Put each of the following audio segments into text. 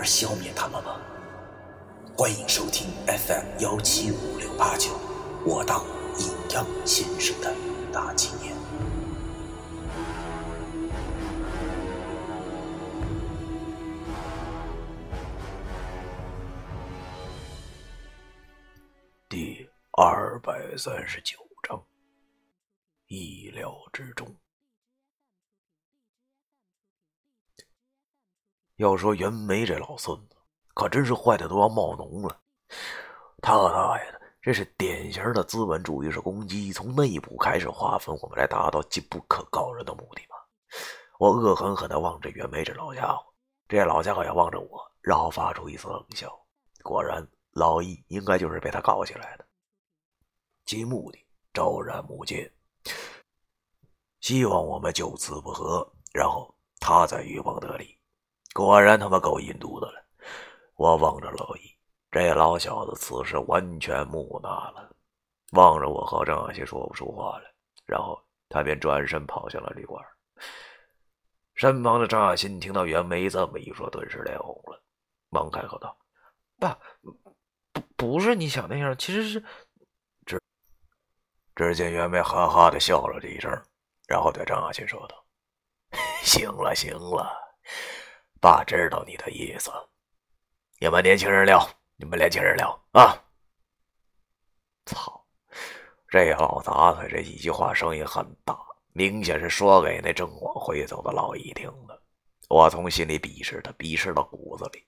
而消灭他们吗？欢迎收听 FM 幺七五六八九，我当阴阳先生的大纪念。第二百三十九章，意料之中。要说袁枚这老孙子，可真是坏的都要冒脓了。他大爷的，这是典型的资本主义式攻击，从内部开始划分我们，来达到既不可告人的目的吗？我恶狠狠地望着袁枚这老家伙，这老家伙也望着我，然后发出一丝冷笑。果然，老易应该就是被他搞起来的，其目的昭然目见，希望我们就此不和，然后他再渔翁得利。果然他妈够阴毒的了！我望着老易，这老小子此时完全木讷了，望着我和张小新说不出话来，然后他便转身跑向了旅馆。身旁的张亚新听到袁梅这么一说，顿时脸红了，忙开口道：“爸，不不是你想那样，其实是……”只只见袁梅哈哈的笑了这一声，然后对张亚新说道：“ 行了，行了。”爸知道你的意思，你们年轻人聊，你们年轻人聊啊！操，这老杂碎这几句话声音很大，明显是说给那正往回走的老易听的。我从心里鄙视他，鄙视到骨子里。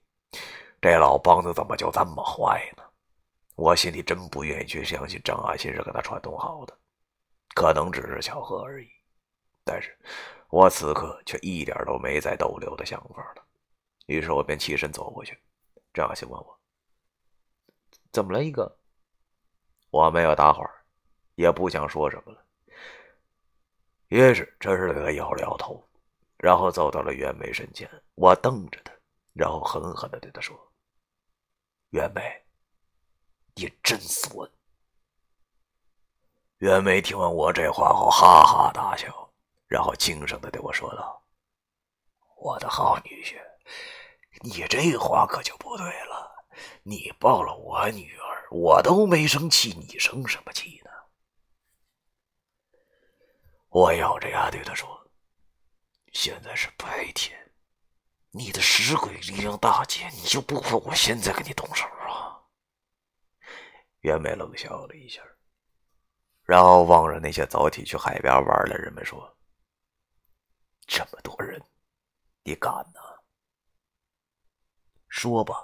这老梆子怎么就这么坏呢？我心里真不愿意去相信张阿新是跟他串通好的，可能只是巧合而已。但是。我此刻却一点都没再逗留的想法了，于是我便起身走过去。张小新问我：“怎么了，一个？”我没有搭话，也不想说什么了。于是，这时对他摇了摇头，然后走到了袁梅身前。我瞪着他，然后狠狠的对他说：“袁梅，你真损！”袁梅听完我这话后，哈哈大笑。然后轻声的对我说道：“我的好女婿，你这话可就不对了。你抱了我女儿，我都没生气，你生什么气呢？”我咬着牙对他说：“现在是白天，你的尸鬼力量大减，你就不怕我现在跟你动手啊？”袁梅冷笑了一下，然后望着那些早起去海边玩的人们说。这么多人，你敢呢？说吧，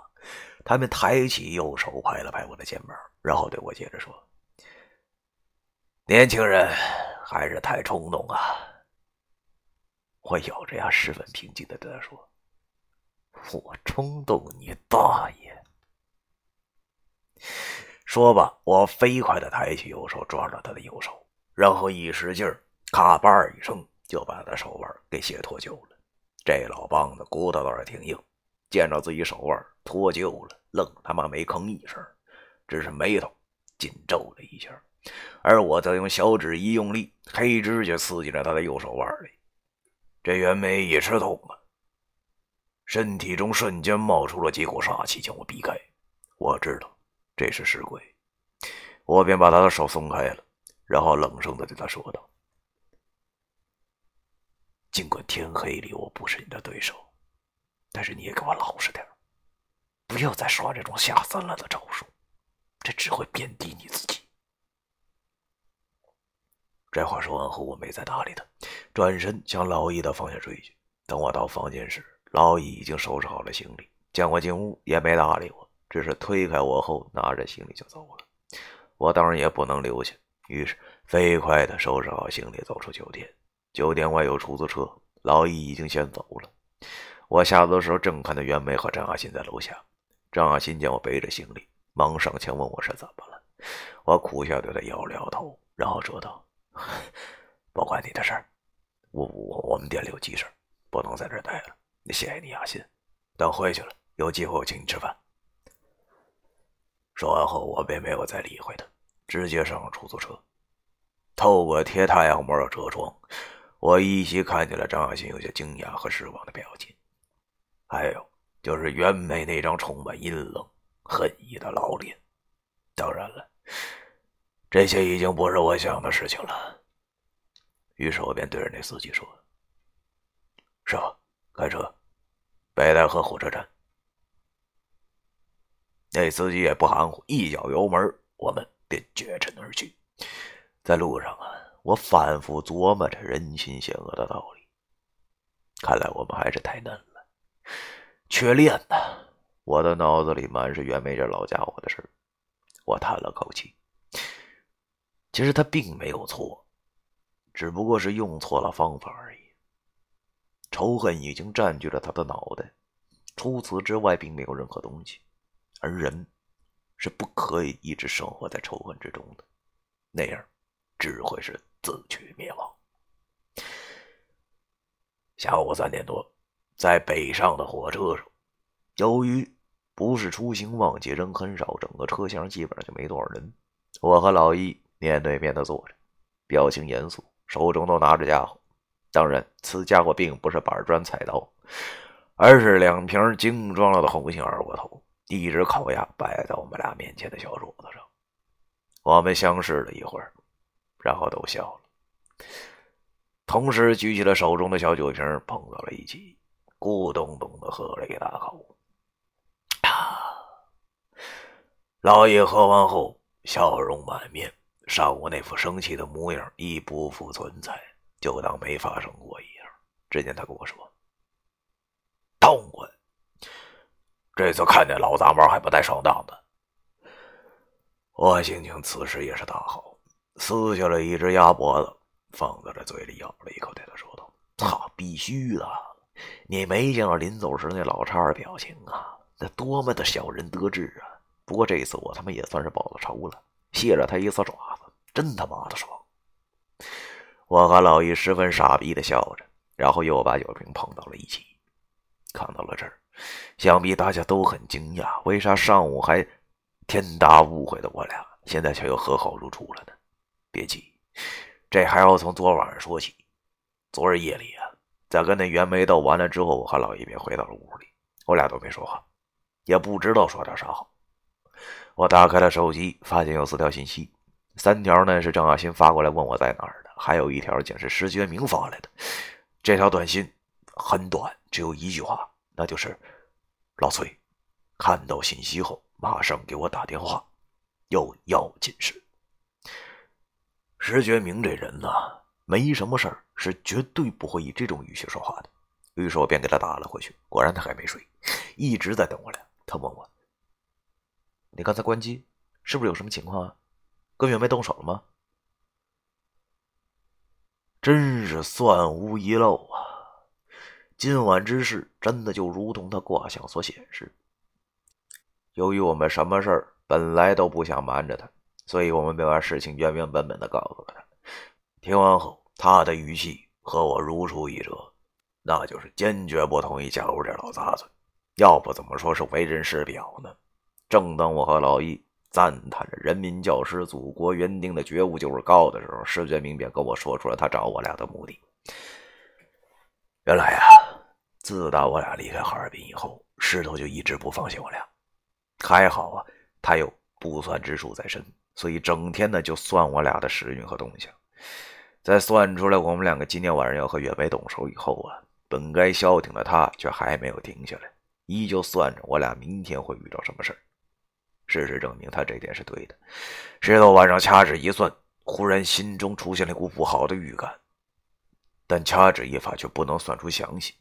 他们抬起右手拍了拍我的肩膀，然后对我接着说：“年轻人还是太冲动啊。”我咬着牙，十分平静的对他说：“我冲动你大爷！”说吧，我飞快的抬起右手抓着他的右手，然后一使劲，咔吧一声。就把他手腕给血脱臼了。这老梆子骨头倒是挺硬，见着自己手腕脱臼了，愣他妈没吭一声，只是眉头紧皱了一下。而我则用小指一用力，黑指甲刺进了他的右手腕里。这袁梅也吃痛了，身体中瞬间冒出了几股杀气，将我逼开。我知道这是尸鬼，我便把他的手松开了，然后冷声的对他说道。尽管天黑里我不是你的对手，但是你也给我老实点不要再耍这种下三滥的招数，这只会贬低你自己。这话说完后，我没再搭理他，转身向老易的方向追去。等我到房间时，老易已经收拾好了行李，见我进屋也没搭理我，只是推开我后拿着行李就走了。我当然也不能留下，于是飞快地收拾好行李，走出酒店。酒店外有出租车，老易已经先走了。我下楼的时候正看到袁梅和张亚新在楼下。张亚新见我背着行李，忙上前问我是怎么了。我苦笑对他摇了摇头，然后说道：“ 不关你的事儿，我我我们店里有急事，不能在这儿待了。谢谢你，亚新。等回去了，有机会我请你吃饭。”说完后，我便没有再理会他，直接上了出租车。透过贴太阳膜的车窗，我依稀看见了张亚新有些惊讶和失望的表情，还有就是袁梅那张充满阴冷恨意的老脸。当然了，这些已经不是我想的事情了。于是我便对着那司机说：“师傅，开车，北戴河火车站。”那司机也不含糊，一脚油门，我们便绝尘而去。在路上啊，我反复琢磨着人心险恶的道理。看来我们还是太嫩了，缺练呢。我的脑子里满是袁梅这老家伙的事我叹了口气。其实他并没有错，只不过是用错了方法而已。仇恨已经占据了他的脑袋，除此之外，并没有任何东西。而人是不可以一直生活在仇恨之中的，那样只会是自取灭亡。下午三点多，在北上的火车上，由于不是出行旺季，人很少，整个车厢基本上就没多少人。我和老易面对面的坐着，表情严肃，手中都拿着家伙。当然，此家伙并不是板砖菜刀，而是两瓶精装了的红星二锅头。一只烤鸭摆在我们俩面前的小桌子上，我们相视了一会儿，然后都笑了，同时举起了手中的小酒瓶，碰到了一起，咕咚咚的喝了一大口。啊！老爷喝完后笑容满面，上午那副生气的模样已不复存在，就当没发生过一样。只见他跟我说：“痛快。”这次看见老杂毛还不带上当的，我心情此时也是大好，撕下了一只鸭脖子，放在了嘴里咬了一口，对他说道：“操，必须的！你没见到临走时那老叉的表情啊？那多么的小人得志啊！不过这次我他妈也算是报了仇了，卸了他一次爪子，真他妈的爽！”我和老易十分傻逼的笑着，然后又把酒瓶碰到了一起。看到了这儿。想必大家都很惊讶，为啥上午还天大误会的我俩，现在却又和好如初了呢？别急，这还要从昨晚上说起。昨日夜里啊，在跟那袁梅斗完了之后，我和老一便回到了屋里，我俩都没说话，也不知道说点啥好。我打开了手机，发现有四条信息，三条呢是张亚新发过来问我在哪儿的，还有一条竟是石觉明发来的。这条短信很短，只有一句话。那就是老崔，看到信息后马上给我打电话，有要紧事。石觉明这人呢，没什么事儿是绝对不会以这种语气说话的。于是我便给他打了回去，果然他还没睡，一直在等我俩。他问我：“你刚才关机，是不是有什么情况啊？跟袁梅动手了吗？”真是算无遗漏啊！今晚之事真的就如同他卦象所显示。由于我们什么事儿本来都不想瞒着他，所以我们便把事情原原本本的告诉了他。听完后，他的语气和我如出一辙，那就是坚决不同意加入这老杂碎。要不怎么说是为人师表呢？正当我和老易赞叹着人民教师祖国园丁的觉悟就是高的时候，石觉明便跟我说出了他找我俩的目的。原来呀，自打我俩离开哈尔滨以后，石头就一直不放心我俩。还好啊，他有不算之术在身，所以整天呢就算我俩的时运和动向。在算出来我们两个今天晚上要和岳飞动手以后啊，本该消停的他却还没有停下来，依旧算着我俩明天会遇到什么事儿。事实证明他这点是对的。石头晚上掐指一算，忽然心中出现了一股不好的预感。但掐指一法却不能算出详细，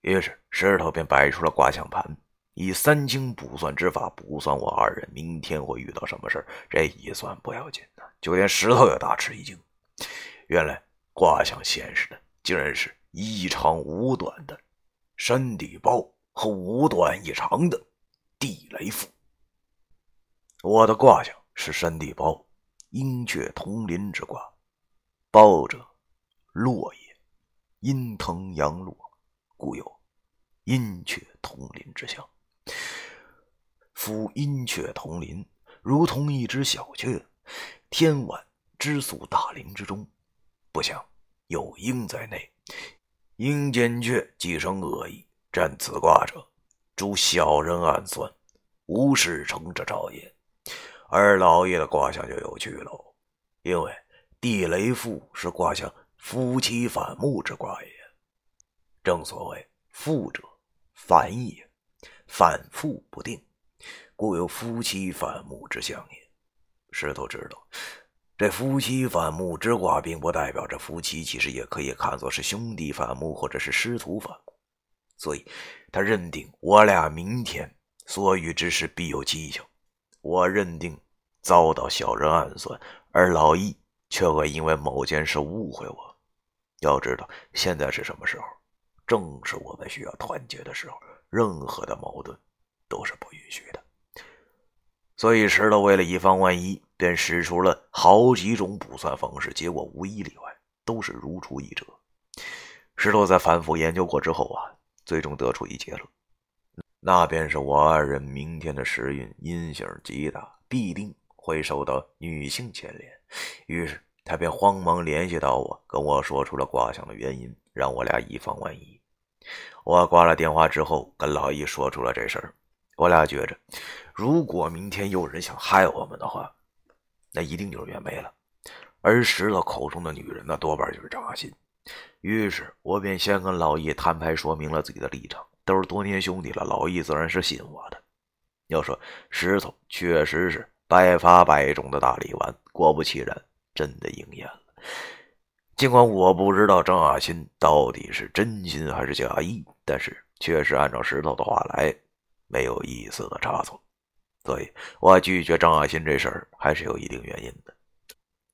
于是石头便摆出了卦象盘，以三清卜算之法卜算我二人明天会遇到什么事这一算不要紧的，就连石头也大吃一惊。原来卦象显示的竟然是一长五短的山地包和五短一长的地雷符。我的卦象是山地包，阴阙同林之卦，包者落也，阴腾阳落，故有阴阙同林之象。夫阴阙同林，如同一只小雀，天晚之宿大林之中，不想有鹰在内。鹰见雀，即生恶意。占此卦者，主小人暗算，无事成之兆也。而老爷的卦象就有趣喽，因为地雷复是卦象夫妻反目之卦也。正所谓复者反也，反复不定，故有夫妻反目之象也。石头知道，这夫妻反目之卦，并不代表着夫妻，其实也可以看作是兄弟反目，或者是师徒反目。所以，他认定我俩明天所遇之事必有蹊跷。我认定遭到小人暗算，而老易却会因为某件事误会我。要知道，现在是什么时候？正是我们需要团结的时候。任何的矛盾都是不允许的。所以，石头为了以防万一，便使出了好几种卜算方式，结果无一例外，都是如出一辙。石头在反复研究过之后啊。最终得出一结论，那便是我二人明天的时运阴性极大，必定会受到女性牵连。于是他便慌忙联系到我，跟我说出了卦象的原因，让我俩以防万一。我挂了电话之后，跟老易说出了这事儿。我俩觉着，如果明天有人想害我们的话，那一定就是袁梅了。而石头口中的女人，那多半就是张阿新。于是我便先跟老易摊牌，说明了自己的立场。都是多年兄弟了，老易自然是信我的。要说石头确实是百发百中的大力丸，果不其然，真的应验了。尽管我不知道张亚新到底是真心还是假意，但是确实按照石头的话来，没有一丝的差错。所以我拒绝张亚新这事儿还是有一定原因的。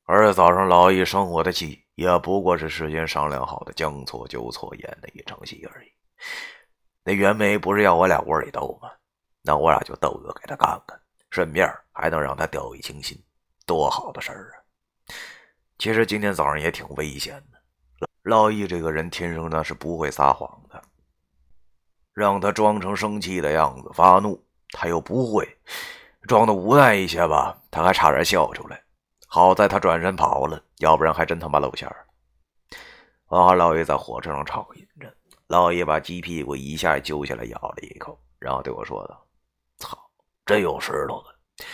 而早上老易生我的气。也不过是事先商量好的将错就错演的一场戏而已。那袁梅不是要我俩窝里斗吗？那我俩就斗个给他看看，顺便还能让他掉以轻心，多好的事儿啊！其实今天早上也挺危险的。老易这个人天生呢是不会撒谎的，让他装成生气的样子发怒，他又不会装的无奈一些吧，他还差点笑出来。好在他转身跑了，要不然还真他妈露馅儿。我和老爷在火车上畅饮着，老爷把鸡屁股一下揪下来咬了一口，然后对我说道：“操，真有石头的，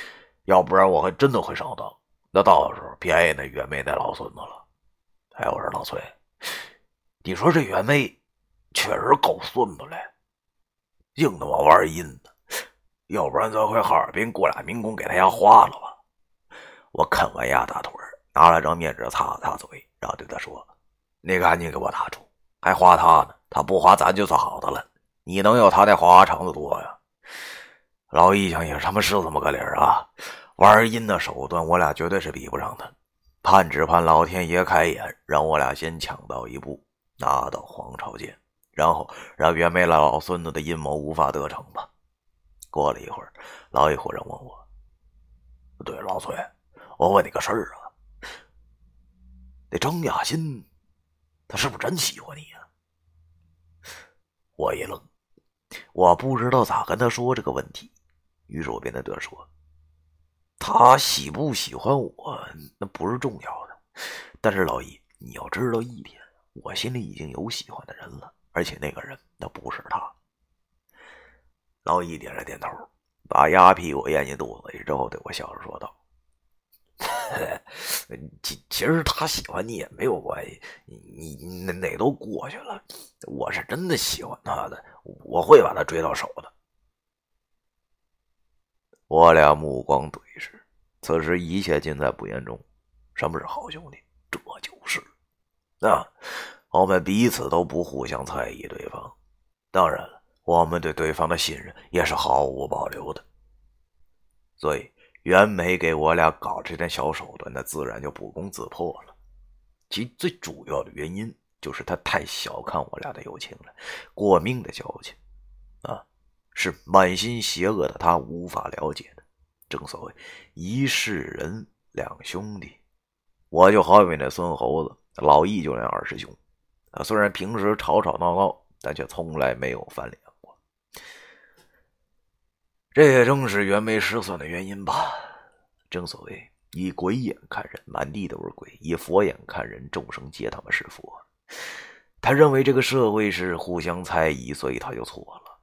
要不然我还真的会上当。那到时候便宜那袁妹那老孙子了。”哎，我说老崔，你说这袁妹确实够孙子嘞，硬他妈玩阴的，要不然咱回哈尔滨雇俩民工给他家花了吧。我啃完鸭大腿，拿了张面纸擦了擦嘴，然后对他说：“你赶紧给我打住，还花他呢，他不花咱就算好的了。你能有他那花花肠子多呀？”老易想也他妈是这么个理儿啊！玩阴的手段，我俩绝对是比不上他。盼只盼老天爷开眼，让我俩先抢到一步，拿到黄朝剑，然后让袁梅老孙子的阴谋无法得逞吧。过了一会儿，老一忽然问我：“对，老崔。”我问你个事儿啊，那张雅欣，她是不是真喜欢你呀？我一愣，我不知道咋跟他说这个问题，于是我便对他说：“他喜不喜欢我，那不是重要的。但是老易，你要知道一点，我心里已经有喜欢的人了，而且那个人那不是他。”老易点了点头，把鸭屁股咽进肚子里之后，对我笑着说道。其其实他喜欢你也没有关系，你你那那都过去了。我是真的喜欢他的，我会把他追到手的。我俩目光对视，此时一切尽在不言中。什么是好兄弟？这就是啊，我们彼此都不互相猜疑对方。当然了，我们对对方的信任也是毫无保留的。所以。袁梅给我俩搞这点小手段，那自然就不攻自破了。其最主要的原因就是他太小看我俩的友情了，过命的交情啊，是满心邪恶的他无法了解的。正所谓一世人两兄弟，我就好比那孙猴子，老易就那二师兄他。虽然平时吵吵闹闹，但却从来没有翻脸过。这也正是袁枚失算的原因吧。正所谓以鬼眼看人，满地都是鬼；以佛眼看人，众生皆他妈是佛。他认为这个社会是互相猜疑，所以他就错了。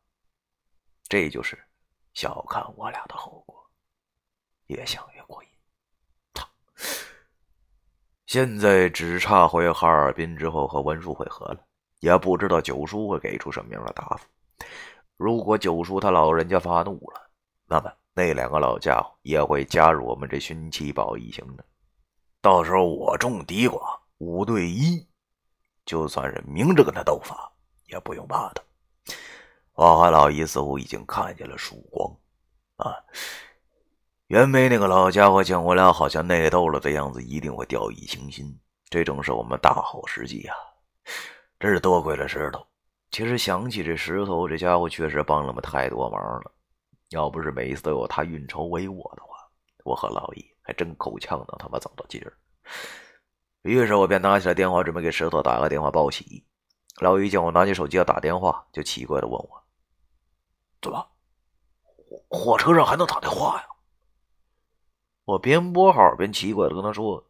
这就是小看我俩的后果。越想越过瘾。现在只差回哈尔滨之后和文叔会合了，也不知道九叔会给出什么样的答复。如果九叔他老人家发怒了，那么那两个老家伙也会加入我们这寻七宝一行的。到时候我中敌寡，五对一。就算是明着跟他斗法，也不用怕他。我和老姨似乎已经看见了曙光，啊！袁梅那个老家伙见我俩好像内斗了的样子，一定会掉以轻心。这正是我们大好时机啊！真是多亏了石头。其实想起这石头，这家伙确实帮了我们太多忙了。要不是每一次都有他运筹帷幄的话，我和老易还真够呛能他妈走到今儿。于是我便拿起了电话，准备给石头打个电话报喜。老于见我拿起手机要打电话，就奇怪的问我：“怎么，火火车上还能打电话呀？”我边拨号边奇怪的跟他说：“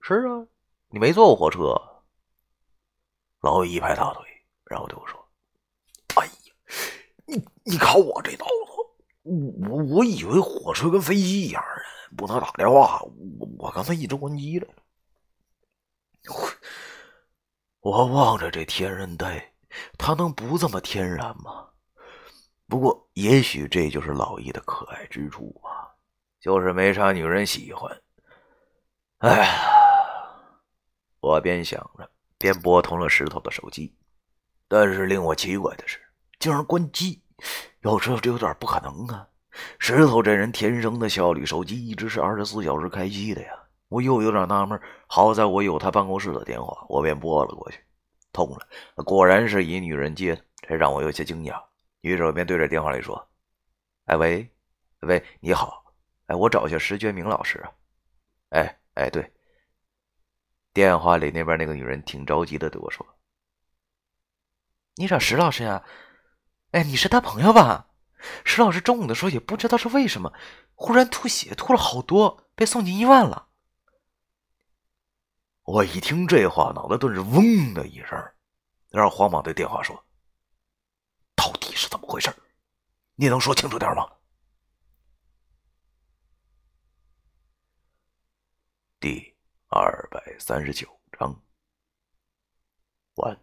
是啊，你没坐过火车。”老于一拍大腿，然后对我说：“哎呀，你你看我这脑子，我我以为火车跟飞机一样的，不能打电话，我我刚才一直关机了。”我望着这天然呆，他能不这么天然吗？不过，也许这就是老易的可爱之处吧，就是没啥女人喜欢。哎呀，我边想着，边拨通了石头的手机，但是令我奇怪的是，竟然关机。要知道，这有点不可能啊！石头这人天生的效率，手机一直是二十四小时开机的呀。我又有点纳闷，好在我有他办公室的电话，我便拨了过去，通了，果然是一女人接的，这让我有些惊讶。于是我便对着电话里说：“哎喂，喂，你好，哎，我找一下石觉明老师啊。”哎哎，对。电话里那边那个女人挺着急的对我说：“你找石老师呀？哎，你是他朋友吧？石老师中午的时候也不知道是为什么，忽然吐血，吐了好多，被送进医院了。”我一听这话，脑袋顿时嗡的一声，然后慌忙对电话说：“到底是怎么回事？你能说清楚点吗？”第二百三十九章完。